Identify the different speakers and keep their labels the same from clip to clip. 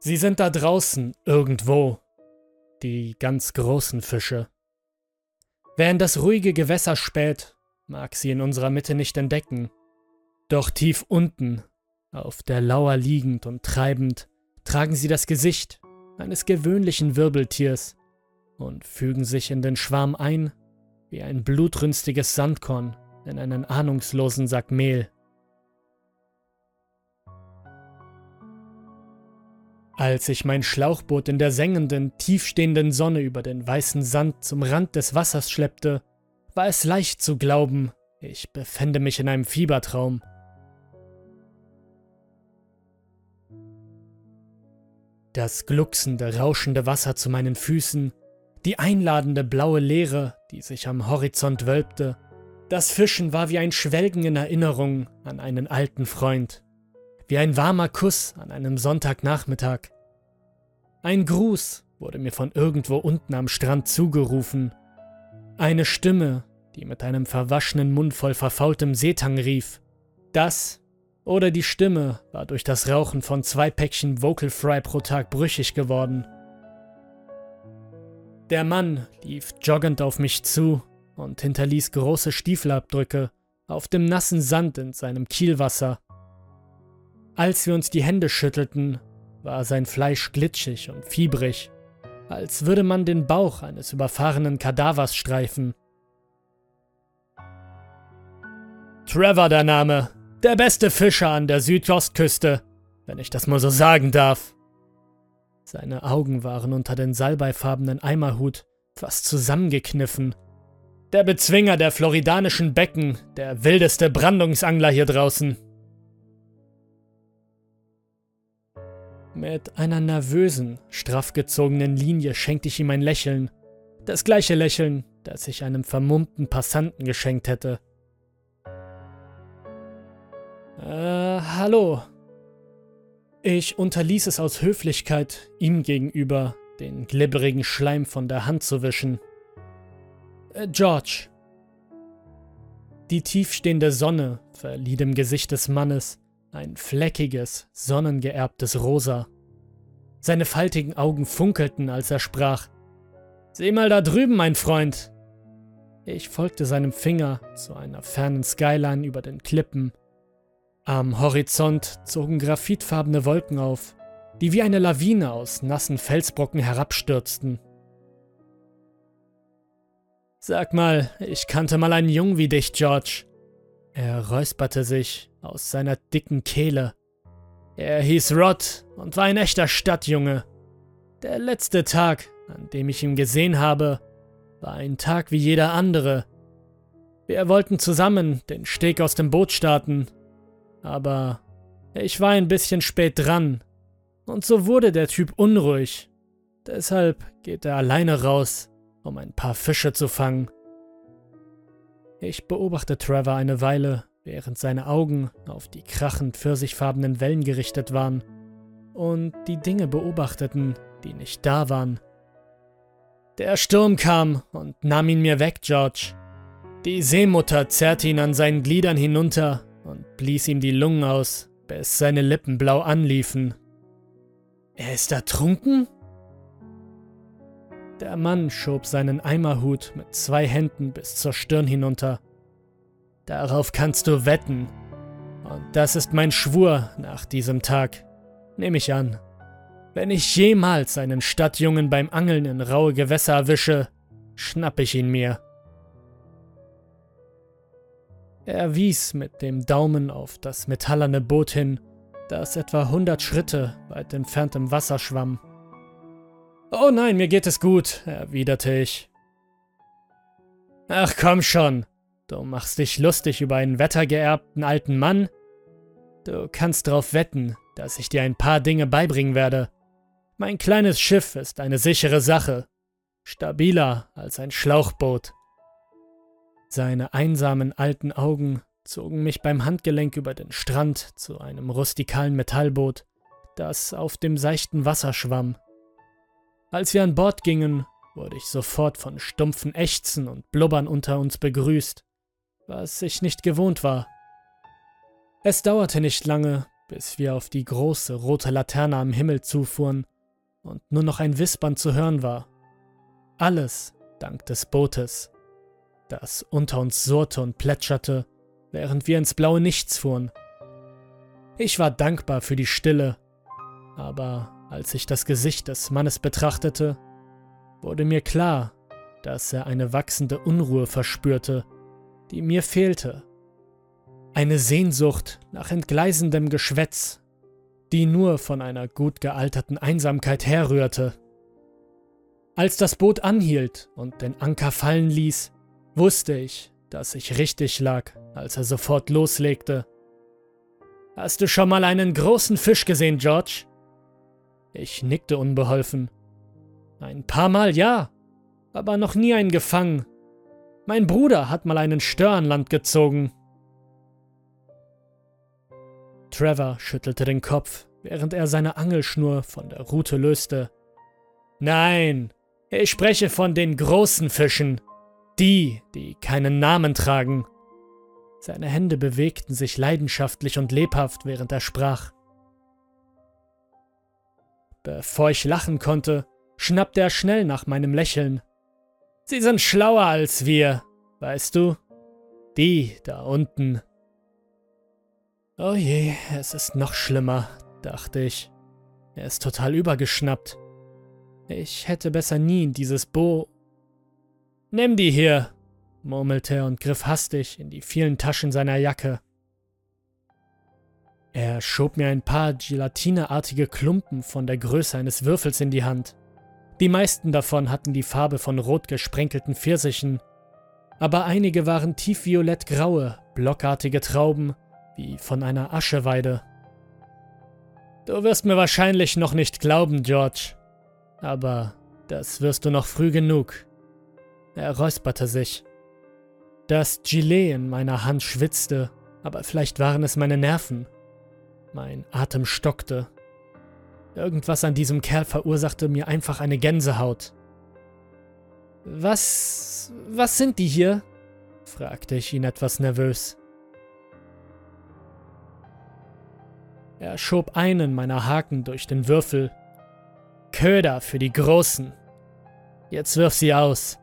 Speaker 1: Sie sind da draußen, irgendwo. Die ganz großen Fische. Wer in das ruhige Gewässer späht, mag sie in unserer Mitte nicht entdecken. Doch tief unten, auf der Lauer liegend und treibend, tragen sie das Gesicht eines gewöhnlichen Wirbeltiers und fügen sich in den Schwarm ein wie ein blutrünstiges Sandkorn in einen ahnungslosen Sack Mehl. Als ich mein Schlauchboot in der sengenden, tiefstehenden Sonne über den weißen Sand zum Rand des Wassers schleppte, war es leicht zu glauben, ich befände mich in einem Fiebertraum. Das glucksende, rauschende Wasser zu meinen Füßen, die einladende blaue Leere, die sich am Horizont wölbte, das Fischen war wie ein Schwelgen in Erinnerung an einen alten Freund, wie ein warmer Kuss an einem Sonntagnachmittag. Ein Gruß wurde mir von irgendwo unten am Strand zugerufen, eine Stimme, die mit einem verwaschenen Mund voll verfaultem Seetang rief. Das oder die Stimme war durch das Rauchen von zwei Päckchen Vocal Fry pro Tag brüchig geworden. Der Mann lief joggend auf mich zu und hinterließ große Stiefelabdrücke auf dem nassen Sand in seinem Kielwasser. Als wir uns die Hände schüttelten, war sein Fleisch glitschig und fiebrig, als würde man den Bauch eines überfahrenen Kadavers streifen. Trevor der Name, der beste Fischer an der Südostküste, wenn ich das mal so sagen darf. Seine Augen waren unter den salbeifarbenen Eimerhut fast zusammengekniffen. Der Bezwinger der floridanischen Becken, der wildeste Brandungsangler hier draußen. Mit einer nervösen, straff gezogenen Linie schenkte ich ihm ein Lächeln. Das gleiche Lächeln, das ich einem vermummten Passanten geschenkt hätte. Äh, hallo, ich unterließ es aus Höflichkeit, ihm gegenüber den glibberigen Schleim von der Hand zu wischen. Äh, George. Die tiefstehende Sonne verlieh dem Gesicht des Mannes ein fleckiges, sonnengeerbtes Rosa. Seine faltigen Augen funkelten, als er sprach. Sieh mal da drüben, mein Freund. Ich folgte seinem Finger zu einer fernen Skyline über den Klippen am Horizont zogen graphitfarbene Wolken auf, die wie eine Lawine aus nassen Felsbrocken herabstürzten. Sag mal, ich kannte mal einen Jungen wie dich, George. Er räusperte sich aus seiner dicken Kehle. Er hieß Rod und war ein echter Stadtjunge. Der letzte Tag, an dem ich ihn gesehen habe, war ein Tag wie jeder andere. Wir wollten zusammen den Steg aus dem Boot starten aber ich war ein bisschen spät dran. Und so wurde der Typ unruhig. Deshalb geht er alleine raus, um ein paar Fische zu fangen. Ich beobachte Trevor eine Weile, während seine Augen auf die krachend pfirsichfarbenen Wellen gerichtet waren und die Dinge beobachteten, die nicht da waren. Der Sturm kam und nahm ihn mir weg, George. Die Seemutter zerrte ihn an seinen Gliedern hinunter und blies ihm die Lungen aus, bis seine Lippen blau anliefen. Er ist ertrunken? Der Mann schob seinen Eimerhut mit zwei Händen bis zur Stirn hinunter. Darauf kannst du wetten. Und das ist mein Schwur nach diesem Tag. Nehme ich an. Wenn ich jemals einen Stadtjungen beim Angeln in raue Gewässer erwische, schnapp ich ihn mir. Er wies mit dem Daumen auf das metallerne Boot hin, das etwa hundert Schritte weit entfernt im Wasser schwamm. Oh nein, mir geht es gut, erwiderte ich. Ach komm schon, du machst dich lustig über einen wettergeerbten alten Mann? Du kannst darauf wetten, dass ich dir ein paar Dinge beibringen werde. Mein kleines Schiff ist eine sichere Sache, stabiler als ein Schlauchboot. Seine einsamen alten Augen zogen mich beim Handgelenk über den Strand zu einem rustikalen Metallboot, das auf dem seichten Wasser schwamm. Als wir an Bord gingen, wurde ich sofort von stumpfen Ächzen und Blubbern unter uns begrüßt, was ich nicht gewohnt war. Es dauerte nicht lange, bis wir auf die große rote Laterne am Himmel zufuhren und nur noch ein Wispern zu hören war. Alles dank des Bootes, das unter uns surrte und plätscherte, während wir ins blaue Nichts fuhren. Ich war dankbar für die Stille, aber als ich das Gesicht des Mannes betrachtete, wurde mir klar, dass er eine wachsende Unruhe verspürte, die mir fehlte. Eine Sehnsucht nach entgleisendem Geschwätz, die nur von einer gut gealterten Einsamkeit herrührte. Als das Boot anhielt und den Anker fallen ließ, wusste ich, dass ich richtig lag, als er sofort loslegte. Hast du schon mal einen großen Fisch gesehen, George? Ich nickte unbeholfen. Ein paar Mal ja, aber noch nie einen gefangen. Mein Bruder hat mal einen Stör an Land gezogen. Trevor schüttelte den Kopf, während er seine Angelschnur von der Rute löste. Nein, ich spreche von den großen Fischen. Die, die keinen Namen tragen. Seine Hände bewegten sich leidenschaftlich und lebhaft, während er sprach. Bevor ich lachen konnte, schnappte er schnell nach meinem Lächeln. Sie sind schlauer als wir, weißt du? Die da unten. Oh je, es ist noch schlimmer, dachte ich. Er ist total übergeschnappt. Ich hätte besser nie in dieses Bo. Nimm die hier, murmelte er und griff hastig in die vielen Taschen seiner Jacke. Er schob mir ein paar gelatineartige Klumpen von der Größe eines Würfels in die Hand. Die meisten davon hatten die Farbe von rot gesprenkelten Pfirsichen, aber einige waren tiefviolett-graue, blockartige Trauben, wie von einer Ascheweide. Du wirst mir wahrscheinlich noch nicht glauben, George, aber das wirst du noch früh genug. Er räusperte sich. Das Gilet in meiner Hand schwitzte, aber vielleicht waren es meine Nerven. Mein Atem stockte. Irgendwas an diesem Kerl verursachte mir einfach eine Gänsehaut. Was. was sind die hier? fragte ich ihn etwas nervös. Er schob einen meiner Haken durch den Würfel. Köder für die Großen. Jetzt wirf sie aus.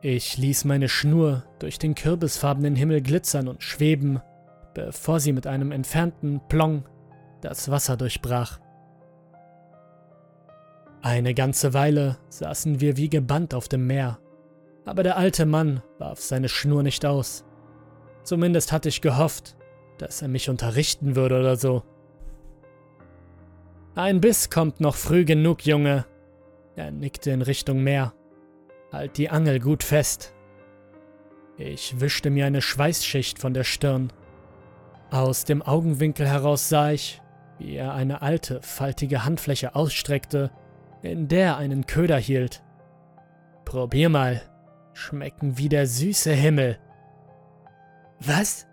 Speaker 1: Ich ließ meine Schnur durch den kürbisfarbenen Himmel glitzern und schweben, bevor sie mit einem entfernten Plong das Wasser durchbrach. Eine ganze Weile saßen wir wie gebannt auf dem Meer, aber der alte Mann warf seine Schnur nicht aus. Zumindest hatte ich gehofft, dass er mich unterrichten würde oder so. Ein Biss kommt noch früh genug, Junge. Er nickte in Richtung Meer. Halt die Angel gut fest. Ich wischte mir eine Schweißschicht von der Stirn. Aus dem Augenwinkel heraus sah ich, wie er eine alte, faltige Handfläche ausstreckte, in der er einen Köder hielt. Probier mal. Schmecken wie der süße Himmel. Was?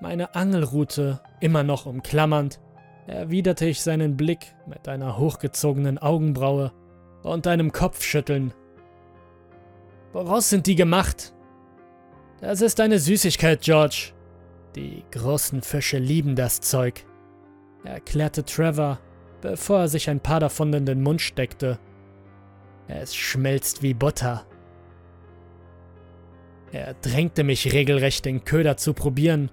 Speaker 1: Meine Angelrute, immer noch umklammernd, erwiderte ich seinen Blick mit einer hochgezogenen Augenbraue und einem Kopfschütteln. Woraus sind die gemacht? Das ist eine Süßigkeit, George. Die großen Fische lieben das Zeug, erklärte Trevor, bevor er sich ein paar davon in den Mund steckte. Es schmelzt wie Butter. Er drängte mich regelrecht, den Köder zu probieren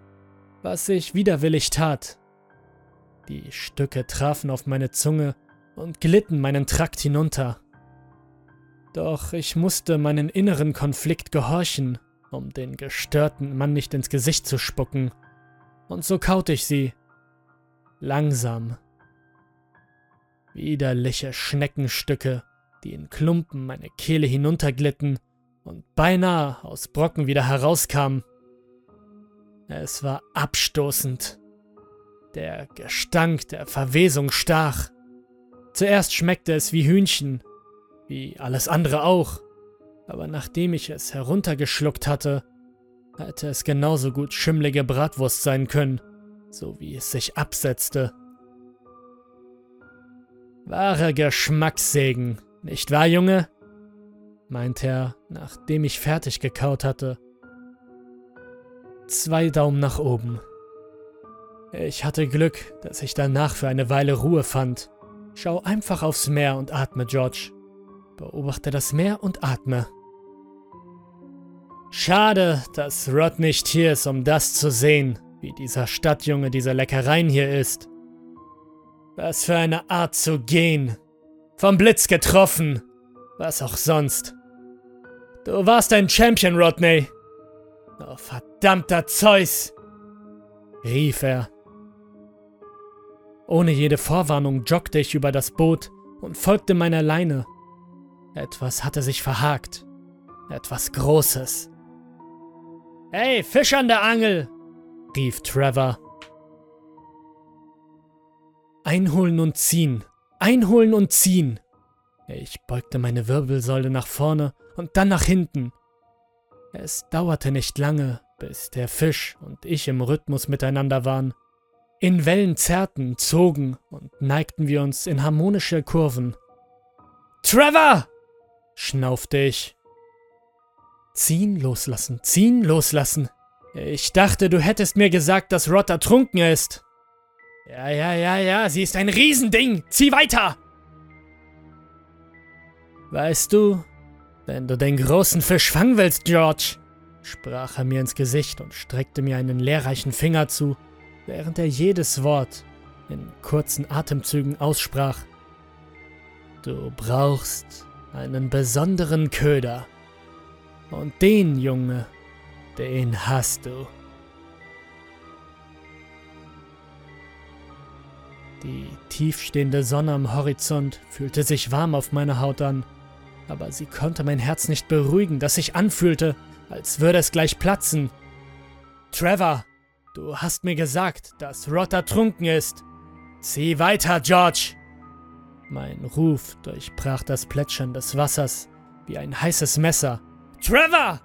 Speaker 1: was ich widerwillig tat. Die Stücke trafen auf meine Zunge und glitten meinen Trakt hinunter. Doch ich musste meinen inneren Konflikt gehorchen, um den gestörten Mann nicht ins Gesicht zu spucken, und so kaute ich sie. Langsam. Widerliche Schneckenstücke, die in Klumpen meine Kehle hinunterglitten und beinahe aus Brocken wieder herauskamen. Es war abstoßend. Der Gestank der Verwesung stach. Zuerst schmeckte es wie Hühnchen, wie alles andere auch, aber nachdem ich es heruntergeschluckt hatte, hätte es genauso gut schimmlige Bratwurst sein können, so wie es sich absetzte. Wahre Geschmackssegen, nicht wahr, Junge? meinte er, nachdem ich fertig gekaut hatte zwei Daumen nach oben. Ich hatte Glück, dass ich danach für eine Weile Ruhe fand. Schau einfach aufs Meer und atme, George. Beobachte das Meer und atme. Schade, dass Rod nicht hier ist, um das zu sehen, wie dieser Stadtjunge diese Leckereien hier isst. Was für eine Art zu gehen. Vom Blitz getroffen. Was auch sonst. Du warst ein Champion, Rodney. Oh, verdammter Zeus! rief er. Ohne jede Vorwarnung joggte ich über das Boot und folgte meiner Leine. Etwas hatte sich verhakt. Etwas Großes. Hey, Fisch an der Angel! Rief Trevor. Einholen und ziehen. Einholen und ziehen. Ich beugte meine Wirbelsäule nach vorne und dann nach hinten. Es dauerte nicht lange, bis der Fisch und ich im Rhythmus miteinander waren. In Wellen zerrten, zogen und neigten wir uns in harmonische Kurven. Trevor! schnaufte ich. Ziehen, loslassen, ziehen, loslassen. Ich dachte, du hättest mir gesagt, dass Rod ertrunken ist. Ja, ja, ja, ja, sie ist ein Riesending. Zieh weiter! Weißt du, wenn du den großen Fisch fangen willst, George, sprach er mir ins Gesicht und streckte mir einen lehrreichen Finger zu, während er jedes Wort in kurzen Atemzügen aussprach. Du brauchst einen besonderen Köder. Und den, Junge, den hast du. Die tiefstehende Sonne am Horizont fühlte sich warm auf meiner Haut an, aber sie konnte mein Herz nicht beruhigen, das sich anfühlte, als würde es gleich platzen. Trevor, du hast mir gesagt, dass Rod ertrunken ist. Zieh weiter, George! Mein Ruf durchbrach das Plätschern des Wassers wie ein heißes Messer. Trevor!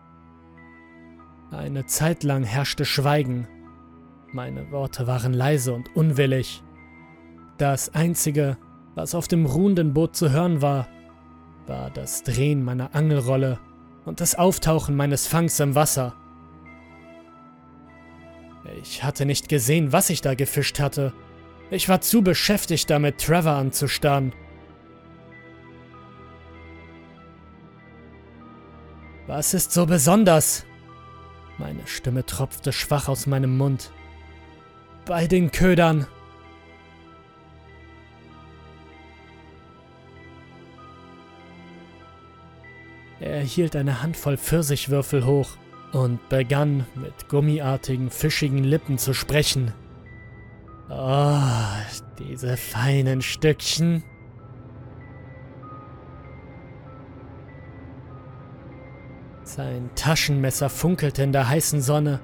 Speaker 1: Eine Zeit lang herrschte Schweigen. Meine Worte waren leise und unwillig. Das Einzige, was auf dem ruhenden Boot zu hören war, war das Drehen meiner Angelrolle und das Auftauchen meines Fangs im Wasser. Ich hatte nicht gesehen, was ich da gefischt hatte. Ich war zu beschäftigt damit, Trevor anzustarren. Was ist so besonders? Meine Stimme tropfte schwach aus meinem Mund. Bei den Ködern. Er hielt eine Handvoll Pfirsichwürfel hoch und begann mit gummiartigen, fischigen Lippen zu sprechen. Oh, diese feinen Stückchen. Sein Taschenmesser funkelte in der heißen Sonne,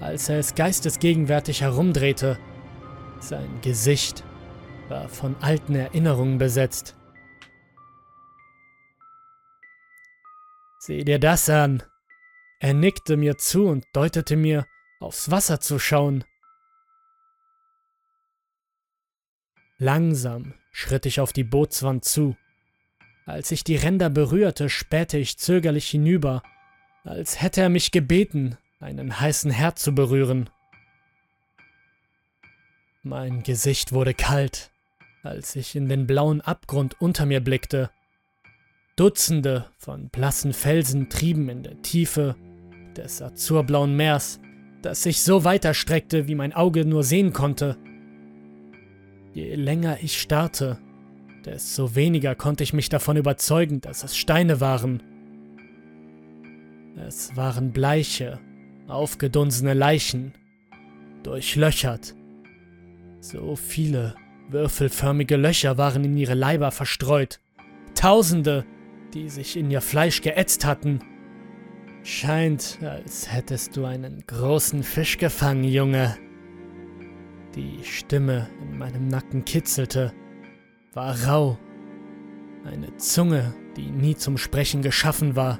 Speaker 1: als er es geistesgegenwärtig herumdrehte. Sein Gesicht war von alten Erinnerungen besetzt. Sieh dir das an. Er nickte mir zu und deutete mir, aufs Wasser zu schauen. Langsam schritt ich auf die Bootswand zu. Als ich die Ränder berührte, spähte ich zögerlich hinüber als hätte er mich gebeten, einen heißen Herd zu berühren. Mein Gesicht wurde kalt, als ich in den blauen Abgrund unter mir blickte. Dutzende von blassen Felsen trieben in der Tiefe des azurblauen Meers, das sich so weiterstreckte, wie mein Auge nur sehen konnte. Je länger ich starrte, desto weniger konnte ich mich davon überzeugen, dass es Steine waren. Es waren bleiche, aufgedunsene Leichen, durchlöchert. So viele würfelförmige Löcher waren in ihre Leiber verstreut. Tausende, die sich in ihr Fleisch geätzt hatten. Scheint, als hättest du einen großen Fisch gefangen, Junge. Die Stimme in meinem Nacken kitzelte, war rau. Eine Zunge, die nie zum Sprechen geschaffen war.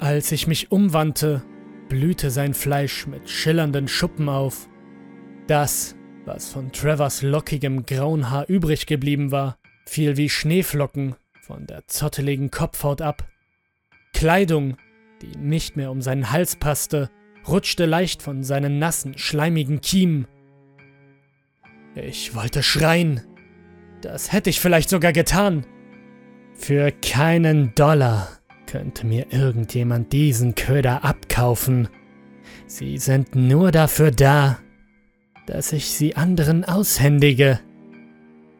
Speaker 1: Als ich mich umwandte, blühte sein Fleisch mit schillernden Schuppen auf. Das, was von Trevors lockigem grauen Haar übrig geblieben war, fiel wie Schneeflocken von der zotteligen Kopfhaut ab. Kleidung, die nicht mehr um seinen Hals passte, rutschte leicht von seinen nassen, schleimigen Kiemen. Ich wollte schreien. Das hätte ich vielleicht sogar getan. Für keinen Dollar könnte mir irgendjemand diesen Köder abkaufen. Sie sind nur dafür da, dass ich sie anderen aushändige.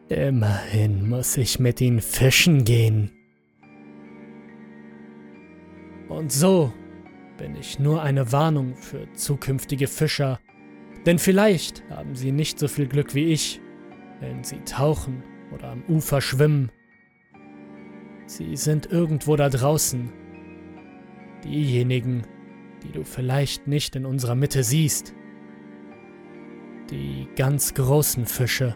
Speaker 1: Immerhin muss ich mit ihnen fischen gehen. Und so bin ich nur eine Warnung für zukünftige Fischer, denn vielleicht haben sie nicht so viel Glück wie ich, wenn sie tauchen oder am Ufer schwimmen. Sie sind irgendwo da draußen. Diejenigen, die du vielleicht nicht in unserer Mitte siehst. Die ganz großen Fische.